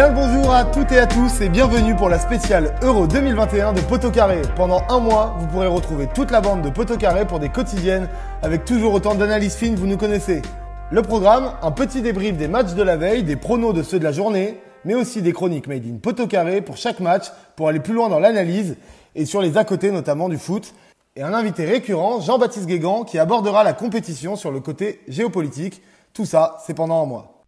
Bien le bonjour à toutes et à tous et bienvenue pour la spéciale Euro 2021 de Poteau Carré. Pendant un mois, vous pourrez retrouver toute la bande de Poteau Carré pour des quotidiennes avec toujours autant d'analyses fines, vous nous connaissez. Le programme, un petit débrief des matchs de la veille, des pronos de ceux de la journée, mais aussi des chroniques made in Poteau Carré pour chaque match pour aller plus loin dans l'analyse et sur les à côté notamment du foot. Et un invité récurrent, Jean-Baptiste Guégan, qui abordera la compétition sur le côté géopolitique. Tout ça, c'est pendant un mois.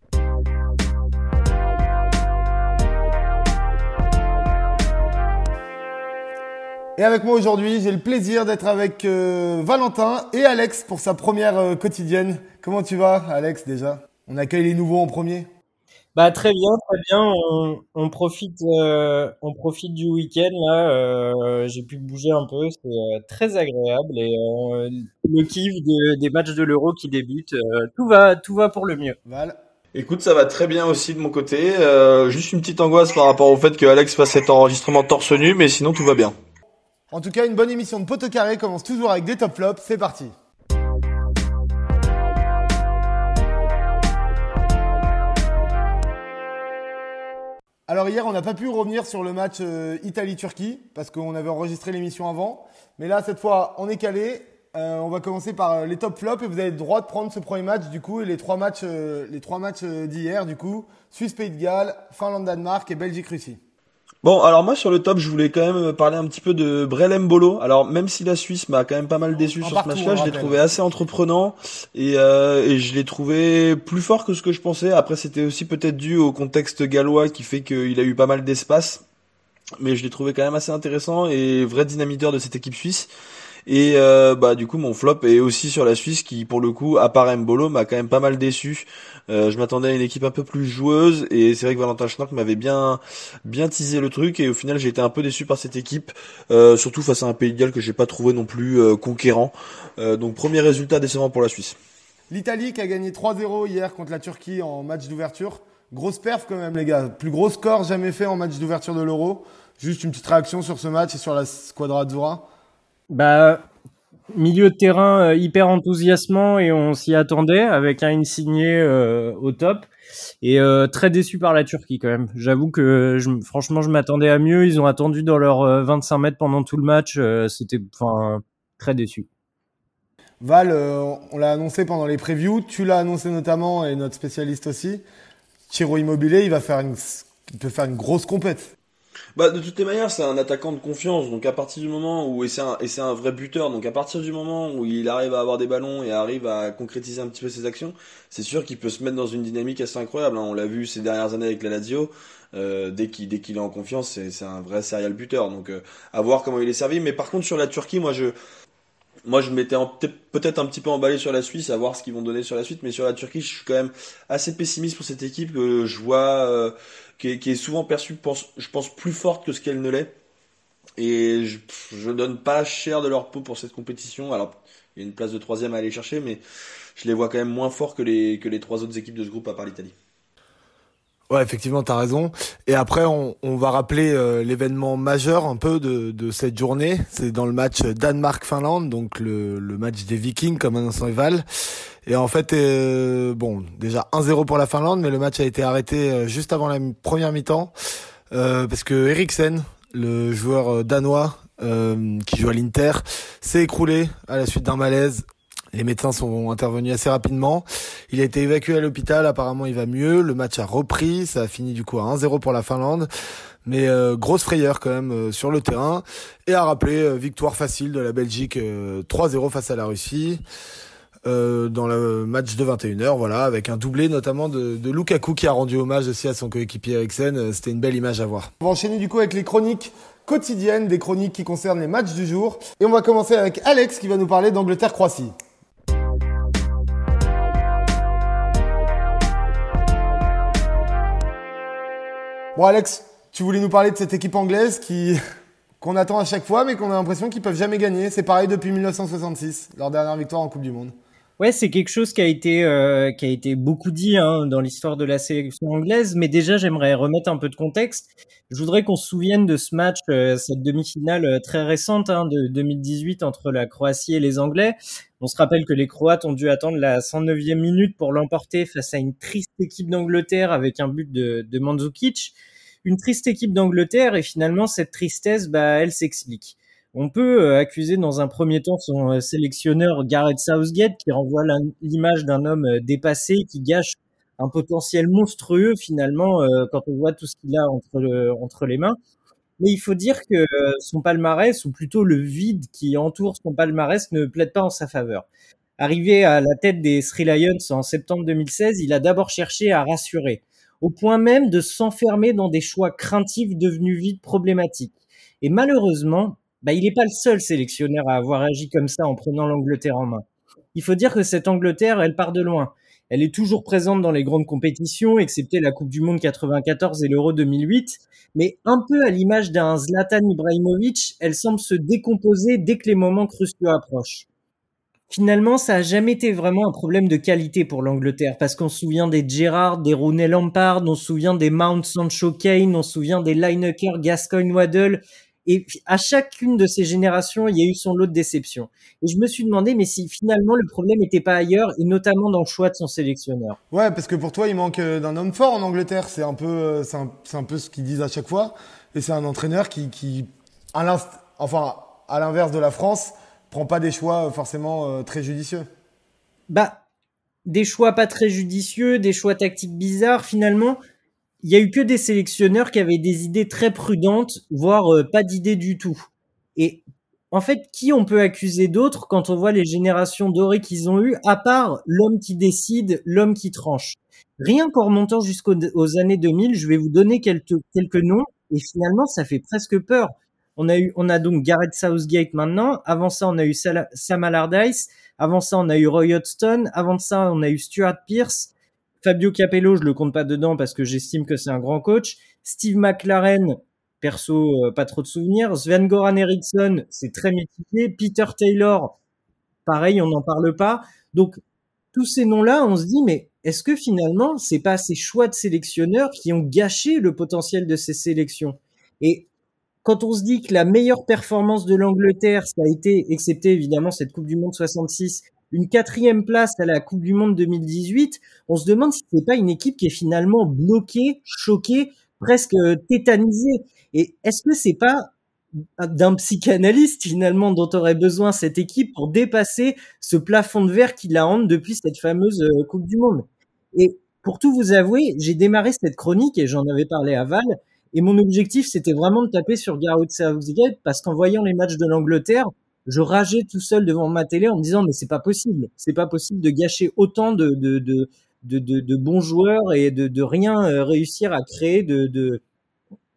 Et avec moi aujourd'hui, j'ai le plaisir d'être avec euh, Valentin et Alex pour sa première euh, quotidienne. Comment tu vas, Alex, déjà? On accueille les nouveaux en premier bah très bien, très bien. On, profite, euh, on profite du week-end là. J'ai pu bouger un peu, c'est très agréable et le kiff des matchs de l'Euro qui débutent, tout va, tout va pour le mieux. Val? Écoute, ça va très bien aussi de mon côté. juste une petite angoisse par rapport au fait que Alex fasse cet enregistrement torse nu, mais sinon tout va bien. En tout cas, une bonne émission de Poteau Carré commence toujours avec des top flops. C'est parti. Alors hier, on n'a pas pu revenir sur le match euh, Italie-Turquie parce qu'on avait enregistré l'émission avant. Mais là, cette fois, on est calé. Euh, on va commencer par euh, les top flops et vous avez le droit de prendre ce premier match du coup et les trois matchs, les trois d'hier du coup Suisse-Pays de Galles, Finlande-Danemark et Belgique-Russie. Bon, alors moi sur le top, je voulais quand même parler un petit peu de Brel Bolo. Alors même si la Suisse m'a quand même pas mal déçu sur ce match-là, je l'ai trouvé assez entreprenant et, euh, et je l'ai trouvé plus fort que ce que je pensais. Après, c'était aussi peut-être dû au contexte gallois qui fait qu'il a eu pas mal d'espace, mais je l'ai trouvé quand même assez intéressant et vrai dynamiteur de cette équipe suisse. Et euh, bah du coup mon flop est aussi sur la Suisse qui pour le coup à part Mbolo m'a quand même pas mal déçu. Euh, je m'attendais à une équipe un peu plus joueuse et c'est vrai que Valentin Schnock m'avait bien bien teasé le truc et au final j'ai été un peu déçu par cette équipe, euh, surtout face à un pays de Galles que j'ai pas trouvé non plus euh, conquérant. donc premier résultat décevant pour la Suisse. L'Italie qui a gagné 3-0 hier contre la Turquie en match d'ouverture. Grosse perf quand même les gars, plus gros score jamais fait en match d'ouverture de l'Euro. Juste une petite réaction sur ce match et sur la Squadra Azzurra. Bah, milieu de terrain euh, hyper enthousiasmant et on s'y attendait avec un insigné euh, au top. Et euh, très déçu par la Turquie quand même. J'avoue que franchement je m'attendais à mieux. Ils ont attendu dans leurs 25 mètres pendant tout le match. C'était très déçu. Val, on l'a annoncé pendant les previews. Tu l'as annoncé notamment et notre spécialiste aussi. Tiro Immobilier, il va faire une, il peut faire une grosse compète. Bah, de toutes les manières, c'est un attaquant de confiance. Donc, à partir du moment où, et c'est un, un vrai buteur. Donc, à partir du moment où il arrive à avoir des ballons et arrive à concrétiser un petit peu ses actions, c'est sûr qu'il peut se mettre dans une dynamique assez incroyable. Hein. On l'a vu ces dernières années avec la Lazio. Euh, dès qu'il dès est en confiance, c'est, un vrai serial buteur. Donc, euh, à voir comment il est servi. Mais par contre, sur la Turquie, moi, je, moi, je m'étais peut-être un petit peu emballé sur la Suisse, à voir ce qu'ils vont donner sur la suite, mais sur la Turquie, je suis quand même assez pessimiste pour cette équipe. que je vois qui est, souvent perçue, je pense, plus forte que ce qu'elle ne l'est. Et je, je donne pas cher de leur peau pour cette compétition. Alors, il y a une place de troisième à aller chercher, mais je les vois quand même moins forts que les, que les trois autres équipes de ce groupe à part l'Italie. Ouais, effectivement, tu as raison. Et après, on, va rappeler euh, l'événement majeur un peu de, de cette journée. C'est dans le match Danemark-Finlande, donc le, le, match des Vikings comme un instant Val. Et en fait, euh, bon, déjà 1-0 pour la Finlande, mais le match a été arrêté euh, juste avant la première mi-temps parce que Eriksen, le joueur danois qui joue à l'Inter, s'est écroulé à la suite d'un malaise les médecins sont intervenus assez rapidement. Il a été évacué à l'hôpital. Apparemment, il va mieux. Le match a repris. Ça a fini du coup à 1-0 pour la Finlande. Mais euh, grosse frayeur quand même euh, sur le terrain. Et à rappeler, euh, victoire facile de la Belgique 3-0 face à la Russie. Dans le match de 21h, voilà, avec un doublé notamment de, Lukaku qui a rendu hommage aussi à son coéquipier Eriksen. C'était une belle image à voir. On va enchaîner du coup avec les chroniques quotidiennes, des chroniques qui concernent les matchs du jour. Et on va commencer avec Alex qui va nous parler d'Angleterre-Croatie. Bon Alex, tu voulais nous parler de cette équipe anglaise qui qu'on attend à chaque fois, mais qu'on a l'impression qu'ils peuvent jamais gagner. C'est pareil depuis 1966, leur dernière victoire en Coupe du Monde. Ouais, c'est quelque chose qui a été euh, qui a été beaucoup dit hein, dans l'histoire de la sélection anglaise, mais déjà j'aimerais remettre un peu de contexte. Je voudrais qu'on se souvienne de ce match, euh, cette demi-finale euh, très récente hein, de 2018 entre la Croatie et les Anglais. On se rappelle que les Croates ont dû attendre la 109e minute pour l'emporter face à une triste équipe d'Angleterre avec un but de, de Mandzukic. Une triste équipe d'Angleterre et finalement cette tristesse, bah, elle s'explique. On peut euh, accuser dans un premier temps son euh, sélectionneur Gareth Southgate qui renvoie l'image d'un homme euh, dépassé qui gâche un potentiel monstrueux finalement quand on voit tout ce qu'il a entre, entre les mains. Mais il faut dire que son palmarès, ou plutôt le vide qui entoure son palmarès, ne plaide pas en sa faveur. Arrivé à la tête des Sri Lions en septembre 2016, il a d'abord cherché à rassurer, au point même de s'enfermer dans des choix craintifs devenus vite problématiques. Et malheureusement, bah, il n'est pas le seul sélectionneur à avoir agi comme ça en prenant l'Angleterre en main. Il faut dire que cette Angleterre, elle part de loin. Elle est toujours présente dans les grandes compétitions, excepté la Coupe du Monde 94 et l'Euro 2008, mais un peu à l'image d'un Zlatan Ibrahimovic, elle semble se décomposer dès que les moments cruciaux approchent. Finalement, ça a jamais été vraiment un problème de qualité pour l'Angleterre, parce qu'on se souvient des Gerrard, des Rooney Lampard, on se souvient des Mount Sancho Kane, on se souvient des Lineker, Gascoigne Waddle, et à chacune de ces générations, il y a eu son lot de déceptions. Et je me suis demandé, mais si finalement le problème n'était pas ailleurs, et notamment dans le choix de son sélectionneur. Ouais, parce que pour toi, il manque euh, d'un homme fort en Angleterre. C'est un peu, euh, c'est un, peu ce qu'ils disent à chaque fois. Et c'est un entraîneur qui, qui à enfin, à l'inverse de la France, prend pas des choix euh, forcément très judicieux. Bah, des choix pas très judicieux, des choix tactiques bizarres. Finalement, il y a eu que des sélectionneurs qui avaient des idées très prudentes, voire euh, pas d'idées du tout. Et en fait, qui on peut accuser d'autres quand on voit les générations dorées qu'ils ont eues, à part l'homme qui décide, l'homme qui tranche? Rien qu'en remontant jusqu'aux années 2000, je vais vous donner quelques, quelques noms, et finalement, ça fait presque peur. On a eu, on a donc Gareth Southgate maintenant. Avant ça, on a eu Sam Allardyce. Avant ça, on a eu Roy Hodgson. Avant ça, on a eu Stuart Pearce. Fabio Capello, je le compte pas dedans parce que j'estime que c'est un grand coach. Steve McLaren, perso, euh, pas trop de souvenirs. Sven Goran Eriksson, c'est très mitigé. Peter Taylor, pareil, on n'en parle pas. Donc, tous ces noms-là, on se dit, mais est-ce que finalement, c'est pas ces choix de sélectionneurs qui ont gâché le potentiel de ces sélections? Et quand on se dit que la meilleure performance de l'Angleterre, ça a été, excepté évidemment cette Coupe du Monde 66, une quatrième place à la Coupe du Monde 2018, on se demande si c'est pas une équipe qui est finalement bloquée, choquée, presque tétanisée. Et est-ce que c'est pas d'un psychanalyste finalement dont aurait besoin cette équipe pour dépasser ce plafond de verre qui la hante depuis cette fameuse euh, Coupe du Monde? Et pour tout vous avouer, j'ai démarré cette chronique et j'en avais parlé à Val. Et mon objectif, c'était vraiment de taper sur Gareth Southgate parce qu'en voyant les matchs de l'Angleterre, je rageais tout seul devant ma télé en me disant mais c'est pas possible, c'est pas possible de gâcher autant de de, de, de, de, bons joueurs et de, rien euh, réussir à créer de, de,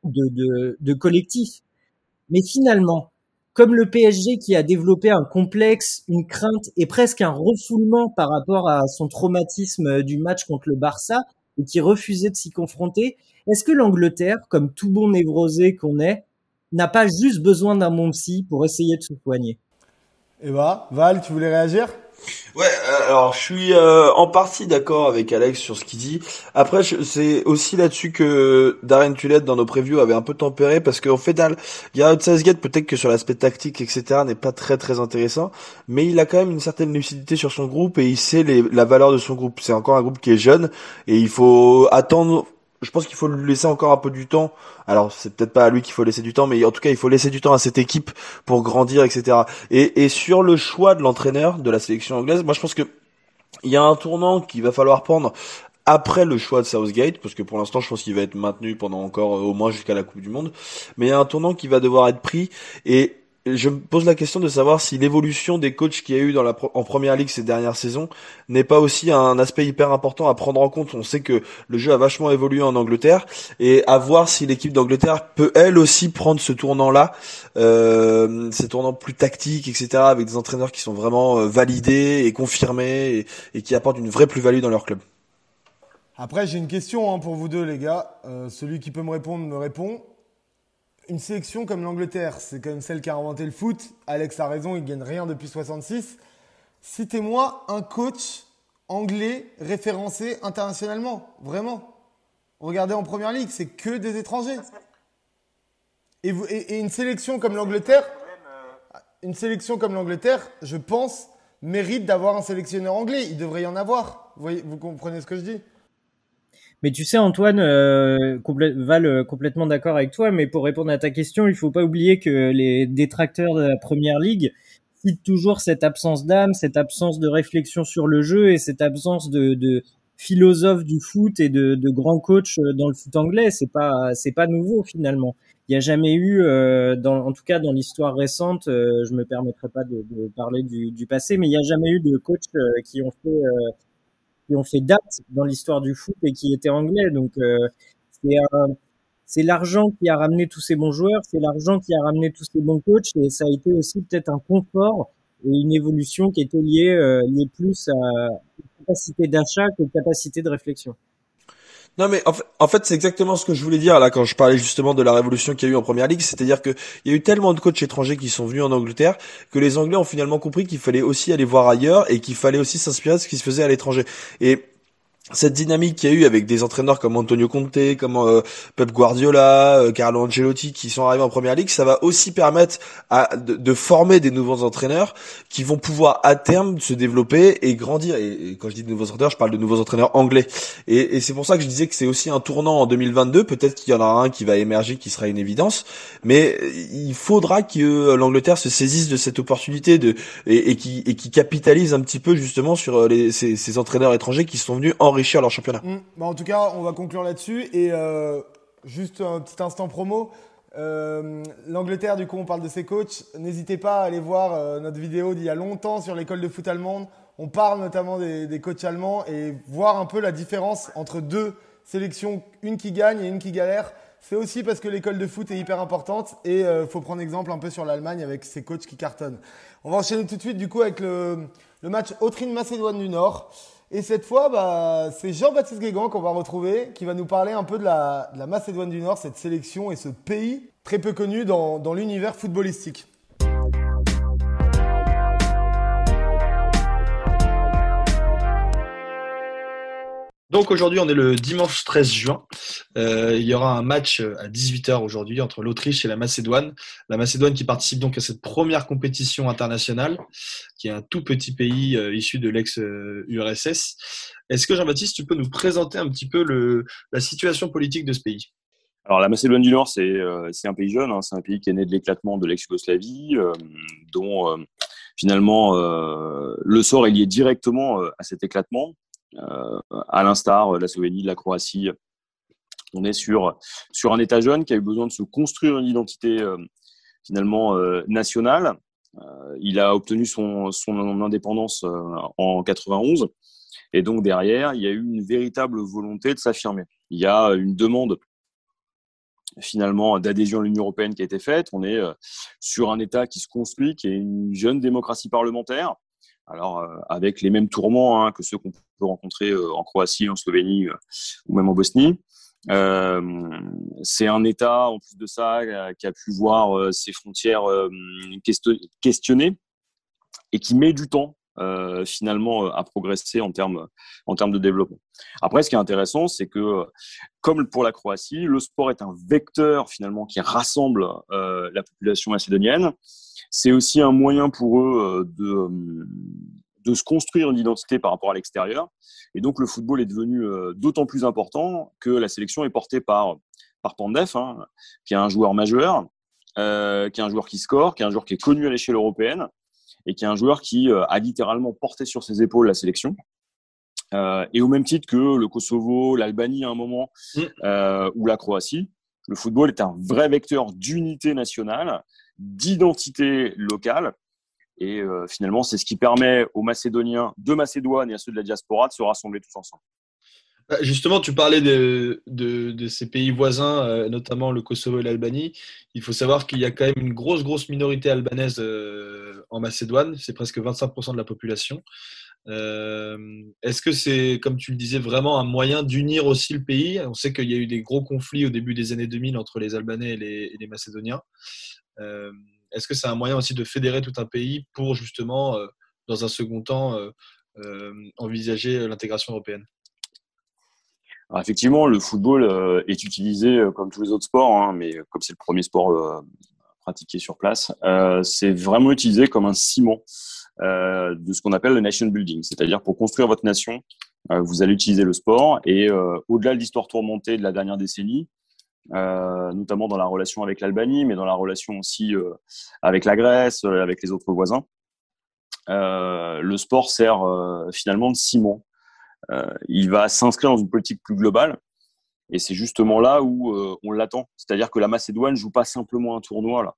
de, de, collectif. Mais finalement, comme le PSG qui a développé un complexe, une crainte et presque un refoulement par rapport à son traumatisme du match contre le Barça et qui refusait de s'y confronter, est-ce que l'Angleterre, comme tout bon névrosé qu'on est, n'a pas juste besoin d'un bon psy pour essayer de se soigner. Et bah, Val, tu voulais réagir? Ouais, euh, alors je suis euh, en partie d'accord avec Alex sur ce qu'il dit. Après, c'est aussi là-dessus que Darren Tulette dans nos previews avait un peu tempéré parce qu'en fait, Gareth Southgate peut-être que sur l'aspect tactique, etc., n'est pas très très intéressant, mais il a quand même une certaine lucidité sur son groupe et il sait les, la valeur de son groupe. C'est encore un groupe qui est jeune et il faut attendre je pense qu'il faut lui laisser encore un peu du temps. Alors c'est peut-être pas à lui qu'il faut laisser du temps, mais en tout cas il faut laisser du temps à cette équipe pour grandir, etc. Et, sur le choix de l'entraîneur de la sélection anglaise, moi je pense que il y a un tournant qu'il va falloir prendre après le choix de Southgate, parce que pour l'instant je pense qu'il va être maintenu pendant encore euh, au moins jusqu'à la Coupe du Monde, mais il y a un tournant qui va devoir être pris et je me pose la question de savoir si l'évolution des coachs qu'il y a eu en première ligue ces dernières saisons n'est pas aussi un aspect hyper important à prendre en compte. On sait que le jeu a vachement évolué en Angleterre et à voir si l'équipe d'Angleterre peut elle aussi prendre ce tournant-là, euh, ces tournants plus tactiques, etc., avec des entraîneurs qui sont vraiment euh, validés et confirmés et, qui apportent une vraie plus-value dans leur club. Après, j'ai une question hein, pour vous deux, les gars. Euh, celui qui peut me répondre me répond une sélection comme l'Angleterre, c'est même celle qui a inventé le foot. Alex a raison, il gagne rien depuis 66. citez-moi un coach anglais référencé internationalement, vraiment. Regardez en première ligue, c'est que des étrangers. Et, une sélection comme l'Angleterre, une sélection comme l'Angleterre, je pense, mérite d'avoir un sélectionneur anglais. Il devrait y en avoir. Vous comprenez ce que je dis? Mais tu sais, Antoine, euh, Val euh, complètement d'accord avec toi, mais pour répondre à ta question, il faut pas oublier que les détracteurs de la première ligue citent toujours cette absence d'âme, cette absence de réflexion sur le jeu et cette absence de, de philosophe du foot et de, de grands coachs euh, dans le foot anglais. C'est pas, c'est pas nouveau finalement. Il n'y a jamais eu, euh, dans, en tout cas dans l'histoire récente, euh, je me permettrai pas de, de parler du, du, passé, mais il n'y a jamais eu de coachs euh, qui ont fait qui ont fait date dans l'histoire du foot et qui étaient anglais. Donc euh, c'est l'argent qui a ramené tous ces bons joueurs, c'est l'argent qui a ramené tous ces bons coachs et ça a été aussi peut-être un confort et une évolution qui était liée, euh, liée plus à capacité d'achat que capacité de réflexion. Non mais en fait, c'est exactement ce que je voulais dire là quand je parlais justement de la révolution qu'il y a eu en première ligue, c'est-à-dire que il y a eu tellement de coachs étrangers qui sont venus en Angleterre que les Anglais ont finalement compris qu'il fallait aussi aller voir ailleurs et qu'il fallait aussi s'inspirer de ce qui se faisait à l'étranger. Et cette dynamique qu'il y a eu avec des entraîneurs comme Antonio Conte, comme euh, Pep Guardiola, euh, Carlo Ancelotti qui sont arrivés en première ligue, ça va aussi permettre à, de, former des nouveaux entraîneurs qui vont pouvoir à terme se développer et grandir. Et, quand je dis de nouveaux entraîneurs, je parle de nouveaux entraîneurs anglais. Et, et c'est pour ça que je disais que c'est aussi un tournant en 2022. Peut-être qu'il y en aura un qui va émerger, qui sera une évidence, mais il faudra que l'Angleterre se saisisse de cette opportunité de et, et qui et qui capitalise un petit peu justement sur les, ces, ces entraîneurs étrangers qui sont venus en enrichir leur championnat. Mm. Bah, en tout cas, on va conclure là-dessus. Et euh, juste un petit instant promo. Euh, L'Angleterre, du coup, on parle de ses coachs. N'hésitez pas à aller voir euh, notre vidéo d'il y a longtemps sur l'école de foot allemande. On parle notamment des, des, coachs allemands et voir un peu la différence entre deux sélections, une qui gagne et une qui galère. C'est aussi parce que l'école de foot est hyper importante et il faut prendre exemple un peu sur l'Allemagne avec ses coachs qui cartonnent. On va enchaîner tout de suite du coup avec le, le match Autriche-Macédoine du Nord. Et cette fois, bah, c'est Jean-Baptiste Guégan qu'on va retrouver, qui va nous parler un peu de la, Macédoine du Nord, cette sélection et ce pays très peu connu dans, dans l'univers footballistique. Donc aujourd'hui, on est le dimanche 13 juin. Euh, il y aura un match euh, à 18h aujourd'hui entre l'Autriche et la Macédoine. La Macédoine qui participe donc à cette première compétition internationale, qui est un tout petit pays euh, issu de l'ex-URSS. Est-ce que Jean-Baptiste, tu peux nous présenter un petit peu la situation politique de ce pays? Alors la Macédoine du Nord, c'est un pays jeune, hein. c'est un pays qui est né de l'éclatement de l'ex-Yougoslavie, dont finalement le sort est lié directement à cet éclatement. Euh, à l'instar de la Slovénie, de la Croatie. On est sur, sur un État jeune qui a eu besoin de se construire une identité euh, finalement euh, nationale. il a obtenu son, son indépendance en 91. Et donc derrière, il y a eu une véritable volonté de s'affirmer. Il y a une demande finalement d'adhésion à l'Union européenne qui a été faite. On est sur un État qui se construit, qui est une jeune démocratie parlementaire, alors euh, avec les mêmes tourments hein, que ceux qu'on peut rencontrer euh, en Croatie, en Slovénie euh, ou même en Bosnie. c'est un État, en plus de ça, qui a pu voir ses frontières questionnées et qui met du temps finalement à progresser en termes en termes de développement. Après, ce qui est intéressant, c'est que comme pour la Croatie, le sport est un vecteur finalement qui rassemble la population macédonienne c'est aussi un moyen pour eux euh, de, euh, de se construire une identité par rapport à l'extérieur. Et donc le football est devenu euh, d'autant plus important que la sélection est portée par, par Pandef, hein, qui est un joueur majeur, qui est un joueur qui score, qui est un joueur qui est connu à l'échelle européenne et qui est un joueur qui a littéralement porté sur ses épaules la sélection. et au même titre que le Kosovo, l'Albanie à un moment, mmh. ou la Croatie, le football est un vrai vecteur d'unité nationale d'identité locale. Et euh, finalement, c'est ce qui permet aux Macédoniens de Macédoine et à ceux de la diaspora de se rassembler tous ensemble. Bah, justement, tu parlais de, ces pays voisins, euh, notamment le Kosovo et l'Albanie. Il faut savoir qu'il y a quand même une grosse, grosse minorité albanaise euh, en Macédoine. C'est presque 25% de la population. Est-ce que c'est, comme tu le disais, vraiment un moyen d'unir aussi le pays? On sait qu'il y a eu des gros conflits au début des années 2000 entre les Albanais et les, Macédoniens. Euh, est-ce que c'est un moyen aussi de fédérer tout un pays pour justement euh, dans un second temps, envisager l'intégration européenne? Effectivement, le football est utilisé comme tous les autres sports, hein, mais comme c'est le premier sport pratiqué sur place, c'est vraiment utilisé comme un ciment de ce qu'on appelle le nation building, c'est-à-dire pour construire votre nation, vous allez utiliser le sport et au-delà de l'histoire tourmentée de la dernière décennie, euh, notamment dans la relation avec l'Albanie, mais dans la relation aussi euh, avec la Grèce, euh, avec les autres voisins. le sport sert finalement de ciment. Il va s'inscrire dans une politique plus globale. Et c'est justement là où on l'attend. C'est-à-dire que la Macédoine joue pas simplement un tournoi là.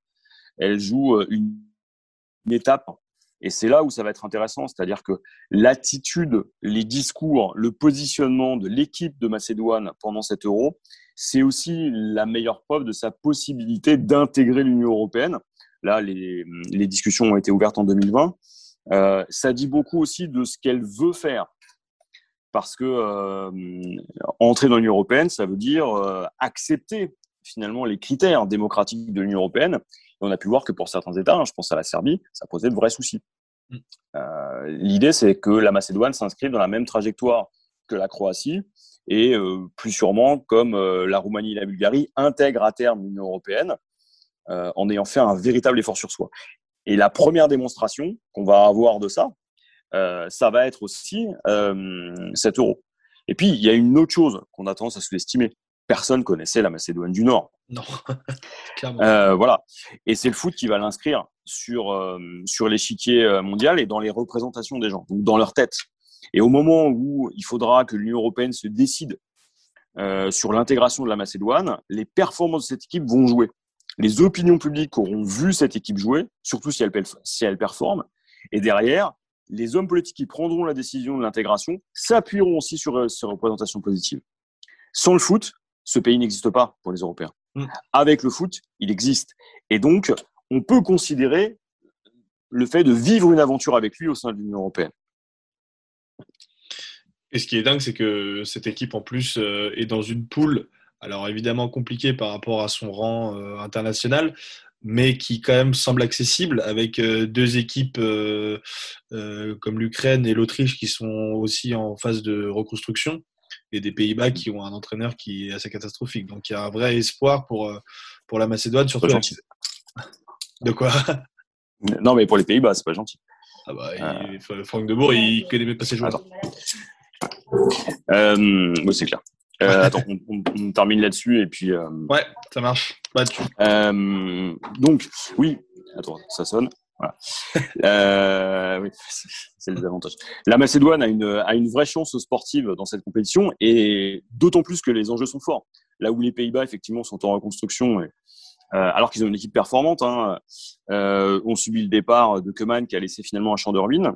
Elle joue une, une étape et c'est là où ça va être intéressant, c'est-à-dire que l'attitude, les discours, le positionnement de l'équipe de Macédoine pendant cet euro, c'est aussi la meilleure preuve de sa possibilité d'intégrer l'Union européenne. Là, les, discussions ont été ouvertes en 2020. Euh, ça dit beaucoup aussi de ce qu'elle veut faire. Parce que euh, entrer dans l'Union européenne, ça veut dire euh, accepter finalement les critères démocratiques de l'Union européenne on a pu voir que pour certains États, hein, je pense à la Serbie, ça posait de vrais soucis. Mm. Euh, l'idée, c'est que la Macédoine s'inscrive dans la même trajectoire que la Croatie et plus sûrement, comme la Roumanie et la Bulgarie, intègrent à terme l'Union européenne en ayant fait un véritable effort sur soi. Et la première démonstration qu'on va avoir de ça, ça va être aussi cet euro. Et puis, il y a une autre chose qu'on a tendance à sous-estimer. Personne connaissait la Macédoine du Nord. Non, euh, voilà. Et c'est le foot qui va l'inscrire sur, euh, sur l'échiquier euh, mondial et dans les représentations des gens, donc dans leur tête. Et au moment où il faudra que l'Union européenne se décide sur l'intégration de la Macédoine, les performances de cette équipe vont jouer. Les opinions publiques auront vu cette équipe jouer, surtout si elle, si elle performe. Et derrière, les hommes politiques qui prendront la décision de l'intégration s'appuieront aussi sur ces représentations positives. Sans le foot, ce pays n'existe pas pour les Européens. Mm. Avec le foot, il existe. Et donc, on peut considérer le fait de vivre une aventure avec lui au sein de l'Union européenne. Et ce qui est dingue, c'est que cette équipe, en plus, euh, est dans une poule, alors évidemment compliquée par rapport à son rang euh, international, mais qui quand même semble accessible avec euh, deux équipes comme l'Ukraine et l'Autriche qui sont aussi en phase de reconstruction et des Pays-Bas qui ont un entraîneur qui est assez catastrophique. Donc il y a un vrai espoir pour, euh, pour la Macédoine, surtout. De quoi? Non, mais pour les Pays-Bas, c'est pas gentil. Ah bah, euh... Franck Debourg, il connaît même pas ses joueurs. Euh, oui, c'est clair. Euh, attends, on, termine là-dessus et puis. Ouais, ça marche. Bah, donc, oui, attends, ça sonne. Voilà. euh, oui, c'est le désavantage. La Macédoine a une, a une vraie chance sportive dans cette compétition et d'autant plus que les enjeux sont forts. Là où les Pays-Bas, effectivement, sont en reconstruction, et, euh, alors qu'ils ont une équipe performante, hein, euh, ont subi le départ de Keman qui a laissé finalement un champ de ruines.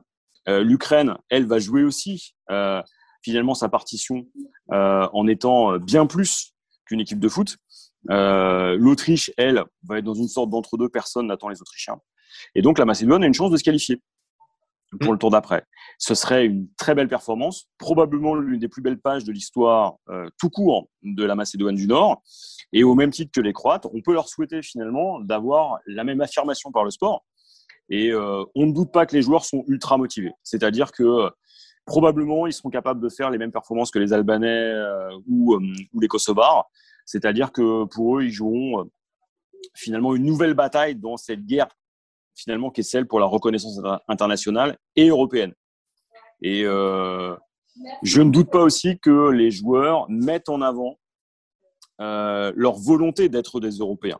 Euh, L'Ukraine, elle, va jouer aussi euh, finalement sa partition euh, en étant bien plus qu'une équipe de foot. L'Autriche, elle, va être dans une sorte d'entre-deux. Personne n'attend les Autrichiens. Et donc la Macédoine a une chance de se qualifier pour le tour d'après. Ce serait une très belle performance, probablement l'une des plus belles pages de l'histoire euh, tout court de la Macédoine du Nord. Et au même titre que les Croates, on peut leur souhaiter finalement d'avoir la même affirmation par le sport. Et euh, on ne doute pas que les joueurs sont ultra motivés. C'est-à-dire que euh, probablement ils seront capables de faire les mêmes performances que les Albanais ou, ou les Kosovars. C'est-à-dire que pour eux, ils joueront finalement une nouvelle bataille dans cette guerre finalement qui est celle pour la reconnaissance internationale et européenne. Et euh, je ne doute pas aussi que les joueurs mettent en avant euh, leur volonté d'être des Européens.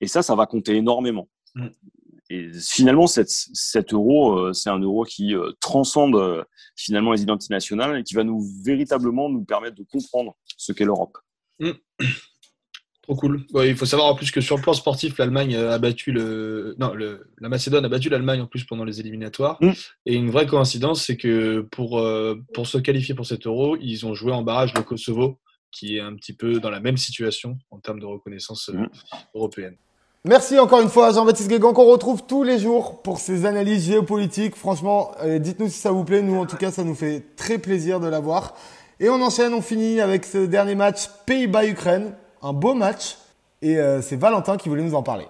Et ça, ça va compter énormément. Et finalement, cet, euro, euh, c'est un euro qui transcende finalement les identités nationales et qui va nous véritablement nous permettre de comprendre ce qu'est l'Europe. Mm. Trop cool. il faut savoir en plus que sur le plan sportif, l'Allemagne a battu le. Non, le... la Macédoine a battu l'Allemagne en plus pendant les éliminatoires. Mm. Et une vraie coïncidence, c'est que pour, euh, pour se qualifier pour cet euro, ils ont joué en barrage le Kosovo, qui est un petit peu dans la même situation en termes de reconnaissance euh, mm. européenne. Merci encore une fois à Jean-Baptiste Guégan qu'on retrouve tous les jours pour ses analyses géopolitiques. Franchement, dites-nous si ça vous plaît. Nous, en tout cas, ça nous fait très plaisir de l'avoir. Et on enchaîne, on finit avec ce dernier match Pays-Bas-Ukraine un beau match et euh, c'est Valentin qui voulait nous en parler.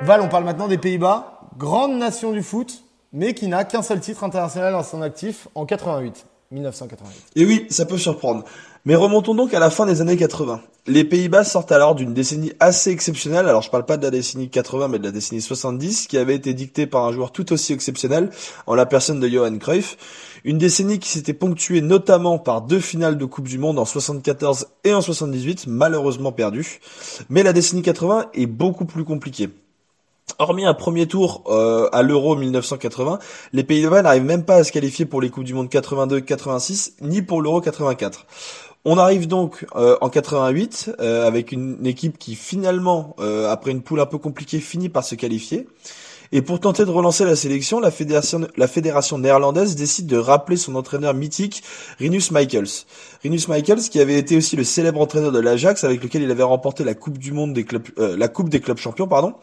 Val, on parle maintenant des Pays-Bas, grande nation du foot, mais qui n'a qu'un seul titre international dans son actif en 88, 1988. Et oui, ça peut surprendre. Mais remontons donc à la fin des années 80. Les Pays-Bas sortent alors d'une décennie assez exceptionnelle, alors je parle pas de la décennie 80 mais de la décennie 70, qui avait été dictée par un joueur tout aussi exceptionnel, en la personne de Johan Cruyff. Une décennie qui s'était ponctuée notamment par deux finales de Coupe du Monde en 74 et en 78, malheureusement perdues. Mais la décennie 80 est beaucoup plus compliquée. Hormis un premier tour euh, à l'Euro 1980, les Pays-Bas n'arrivent même pas à se qualifier pour les Coupes du Monde 82-86 ni pour l'Euro 84. On arrive donc euh, en 88 euh, avec une, équipe qui finalement, après une poule un peu compliquée, finit par se qualifier. Et pour tenter de relancer la sélection, la fédération, la fédération néerlandaise décide de rappeler son entraîneur mythique, Rinus Michaels. Rinus Michaels, qui avait été aussi le célèbre entraîneur de l'Ajax, avec lequel il avait remporté la Coupe du Monde des clubs, la Coupe des clubs champions, pardon.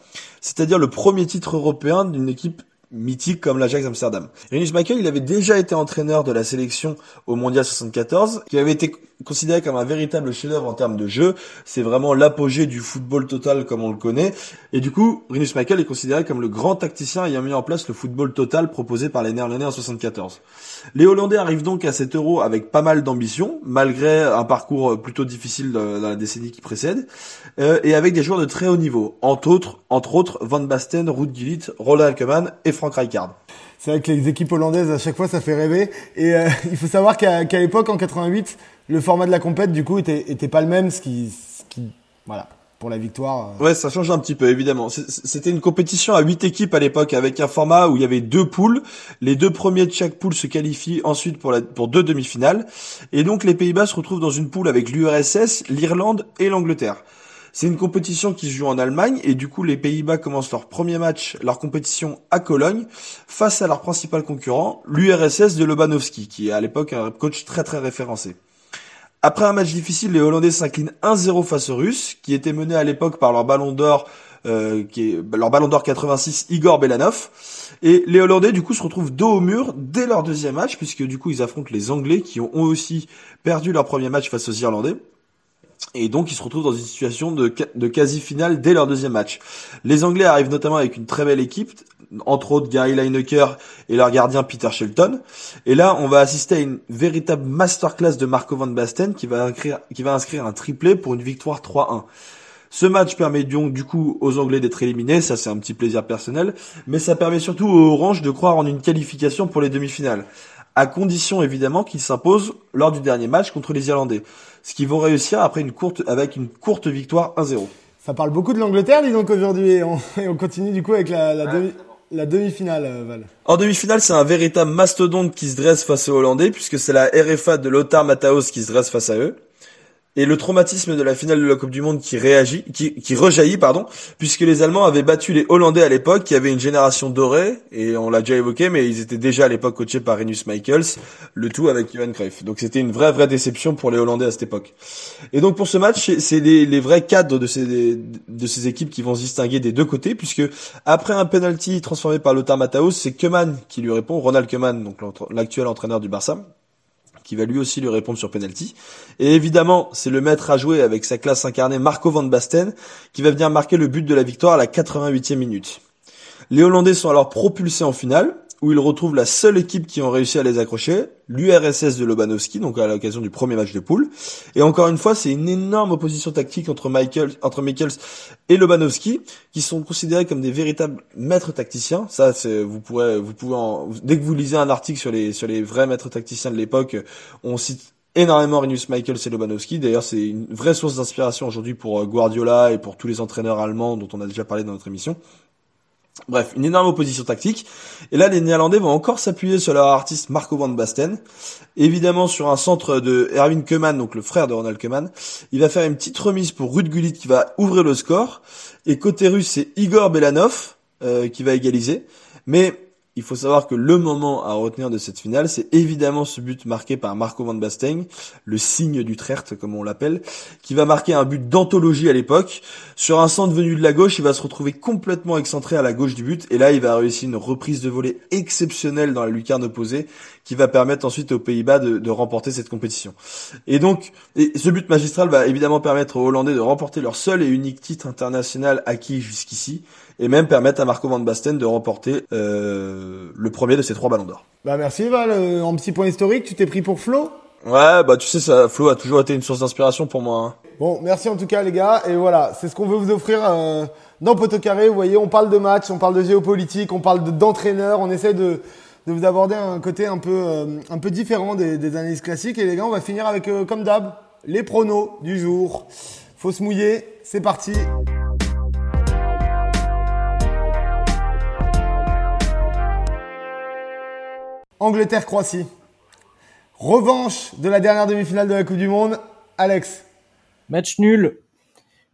C'est-à-dire le premier titre européen d'une équipe mythique comme l'Ajax Amsterdam. Rinus Michael, il avait déjà été entraîneur de la sélection au Mondial 74, qui avait été considéré comme un véritable chef-d'œuvre en termes de jeu. C'est vraiment l'apogée du football total comme on le connaît. Et du coup, Rinus Michael est considéré comme le grand tacticien ayant mis en place le football total proposé par les Néerlandais en 74. Les Hollandais arrivent donc à cet euro avec pas mal d'ambition, malgré un parcours plutôt difficile dans la décennie qui précède, euh, et avec des joueurs de très haut niveau, entre autres, entre autres Van Basten, Ruud Gullit, Ronald Koeman et Frank Rijkaard. C'est vrai que les équipes hollandaises, à chaque fois, ça fait rêver. Et euh, il faut savoir qu'à l'époque, en 88, le format de la compète, du coup, était, était pas le même, ce qui, ce qui voilà, pour la victoire. Euh. Ouais, ça change un petit peu, évidemment. C'était une compétition à huit équipes à l'époque, avec un format où il y avait deux poules. Les deux premiers de chaque poule se qualifient ensuite pour, la, pour deux demi-finales. Et donc, les Pays-Bas se retrouvent dans une poule avec l'URSS, l'Irlande et l'Angleterre. C'est une compétition qui se joue en Allemagne et du coup les Pays-Bas commencent leur premier match, leur compétition à Cologne, face à leur principal concurrent, l'URSS de Lobanovski, qui est à l'époque un coach très très référencé. Après un match difficile, les Hollandais s'inclinent 1-0 face aux Russes, qui étaient menés à l'époque par leur ballon d'or, euh, qui est leur ballon d'or 86, Igor Belanov. Et les Hollandais, du coup, se retrouvent dos au mur dès leur deuxième match, puisque du coup, ils affrontent les Anglais, qui ont aussi perdu leur premier match face aux Irlandais. Et donc ils se retrouvent dans une situation de quasi-finale dès leur deuxième match. Les Anglais arrivent notamment avec une très belle équipe, entre autres Gary Lineker et leur gardien Peter Shelton. Et là, on va assister à une véritable masterclass de Marco van Basten qui va inscrire, qui va inscrire un triplé pour une victoire 3-1. Ce match permet donc du coup aux Anglais d'être éliminés, ça c'est un petit plaisir personnel, mais ça permet surtout aux Orange de croire en une qualification pour les demi-finales, à condition évidemment qu'ils s'imposent lors du dernier match contre les Irlandais, ce qu'ils vont réussir après une courte, avec une courte victoire 1-0. Ça parle beaucoup de l'Angleterre, dis donc aujourd'hui, et on, on, continue du coup avec la, la demi la demi-finale, euh, Val. En demi-finale, c'est un véritable mastodonte qui se dresse face aux Hollandais, puisque c'est la RFA de Lothar Matthaus qui se dresse face à eux et le traumatisme de la finale de la Coupe du Monde qui réagit, qui, qui rejaillit, pardon, puisque les Allemands avaient battu les Hollandais à l'époque, qui avaient une génération dorée, et on l'a déjà évoqué, mais ils étaient déjà à l'époque coachés par Renus Michaels, le tout avec Johan Cruyff. Donc c'était une vraie, vraie déception pour les Hollandais à cette époque. Et donc pour ce match, c'est les, les, vrais cadres de ces, de ces équipes qui vont se distinguer des deux côtés, puisque après un penalty transformé par Lothar Matthaus, c'est Keman qui lui répond, Ronald Keman, donc l'actuel entraîneur du Barça qui va lui aussi lui répondre sur penalty. Et évidemment, c'est le maître à jouer avec sa classe incarnée Marco van Basten qui va venir marquer le but de la victoire à la 88e minute. Les Hollandais sont alors propulsés en finale où ils retrouvent la seule équipe qui ont réussi à les accrocher, l'URSS de Lobanovski, donc à l'occasion du premier match de poule. Et encore une fois, c'est une énorme opposition tactique entre Michael, entre Michaels et Lobanovski, qui sont considérés comme des véritables maîtres tacticiens. Ça, c'est, vous pourrez, vous pouvez dès que vous lisez un article sur les, sur les vrais maîtres tacticiens de l'époque, on cite énormément Rinus Michaels et Lobanovski. D'ailleurs, c'est une vraie source d'inspiration aujourd'hui pour euh, Guardiola et pour tous les entraîneurs allemands dont on a déjà parlé dans notre émission. Bref, une énorme opposition tactique. Et là, les Néerlandais vont encore s'appuyer sur leur artiste Marco van Basten. Évidemment, sur un centre de Erwin Koeman, donc le frère de Ronald Koeman. Il va faire une petite remise pour Ruud Gullit qui va ouvrir le score. Et côté russe, c'est Igor Belanov euh, qui va égaliser. Mais il faut savoir que le moment à retenir de cette finale, c'est évidemment ce but marqué par Marco van Basten, le signe du Trert comme on l'appelle, qui va marquer un but d'anthologie à l'époque. Sur un centre venu de la gauche, il va se retrouver complètement excentré à la gauche du but, et là il va réussir une reprise de volée exceptionnelle dans la lucarne opposée, qui va permettre ensuite aux Pays-Bas de, remporter cette compétition. Et donc, et ce but magistral va évidemment permettre aux Hollandais de remporter leur seul et unique titre international acquis jusqu'ici, et même permettre à Marco Van Basten de remporter euh, le premier de ces trois ballons d'or. Bah merci Val, euh, en petit point historique, tu t'es pris pour Flo? Ouais, bah tu sais, ça, Flo a toujours été une source d'inspiration pour moi. Hein. Bon, merci en tout cas les gars, et voilà, c'est ce qu'on veut vous offrir euh, dans Poteau Carré. Vous voyez, on parle de match, on parle de géopolitique, on parle d'entraîneur, on essaie de, de vous aborder un côté un peu, euh, différent des, des, analyses classiques. Et les gars, on va finir avec, euh, comme d'hab, les pronos du jour. Faut se mouiller, c'est parti. Angleterre-Croatie. Revanche de la dernière demi-finale de la Coupe du Monde. Alex. Match nul.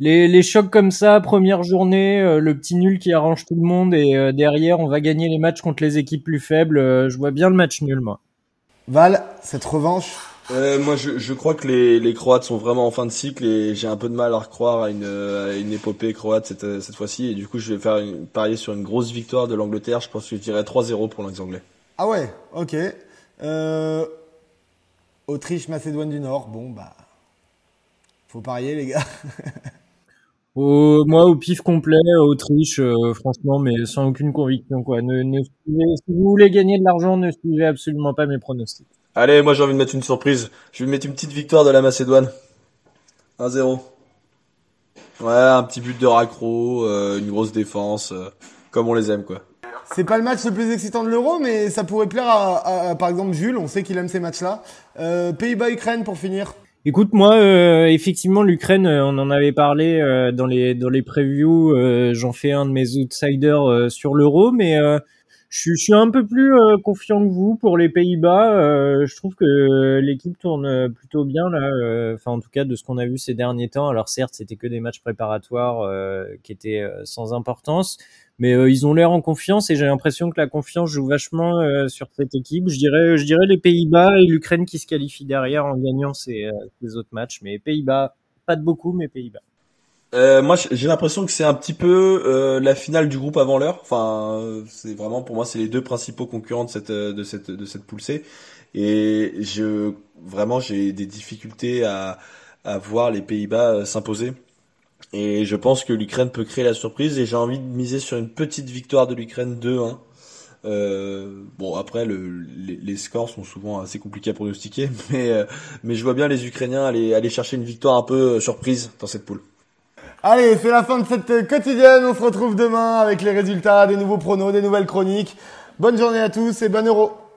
Les, les chocs comme ça, première journée, euh, le petit nul qui arrange tout le monde et euh, derrière on va gagner les matchs contre les équipes plus faibles. Euh, je vois bien le match nul moi. Val, cette revanche Moi je, je, crois que les, les, Croates sont vraiment en fin de cycle et j'ai un peu de mal à recroire à une, à une épopée croate cette, cette fois-ci et du coup je vais faire une, parier sur une grosse victoire de l'Angleterre. Je pense que je dirais 3-0 pour les Anglais. Ah ouais, ok. Euh, Autriche, Macédoine du Nord, bon bah, faut parier les gars. moi, au pif complet, Autriche, euh, franchement, mais sans aucune conviction quoi. Ne, ne si vous voulez gagner de l'argent, ne suivez absolument pas mes pronostics. Allez, moi j'ai envie de mettre une surprise. Je vais mettre une petite victoire de la Macédoine. 1-0. Ouais, un petit but de raccro, euh, une grosse défense, comme on les aime quoi. C'est pas le match le plus excitant de l'Euro, mais ça pourrait plaire à, par exemple Jules. On sait qu'il aime ces matchs-là. Euh, Pays-Bas-Ukraine pour finir. Écoute, moi, euh, effectivement, l'Ukraine, euh, on en avait parlé euh, dans les dans les previews. J'en fais un de mes outsiders sur l'Euro, mais je, suis un peu plus confiant que vous pour les Pays-Bas. je trouve que l'équipe tourne plutôt bien là. Enfin, en tout cas, de ce qu'on a vu ces derniers temps. Alors certes, c'était que des matchs préparatoires qui étaient sans importance mais euh, ils ont l'air en confiance et j'ai l'impression que la confiance joue vachement euh, sur cette équipe. Je dirais, je dirais les Pays-Bas et l'Ukraine qui se qualifient derrière en gagnant ces, euh, autres matchs. Mais Pays-Bas, pas de beaucoup, mais Pays-Bas. Euh, moi, j'ai l'impression que c'est un petit peu la finale du groupe avant l'heure. Enfin, c'est vraiment pour moi, c'est les deux principaux concurrents de cette de cette de cette poule C. Et je vraiment, j'ai des difficultés à à voir les Pays-Bas s'imposer. Et je pense que l'Ukraine peut créer la surprise et j'ai envie de miser sur une petite victoire de l'Ukraine 2-1. Euh, bon après le, les, scores sont souvent assez compliqués à pronostiquer, mais euh, mais je vois bien les Ukrainiens aller aller chercher une victoire un peu euh, surprise dans cette poule. Allez, c'est la fin de cette quotidienne. On se retrouve demain avec les résultats, des nouveaux pronos, des nouvelles chroniques. Bonne journée à tous et bon euro.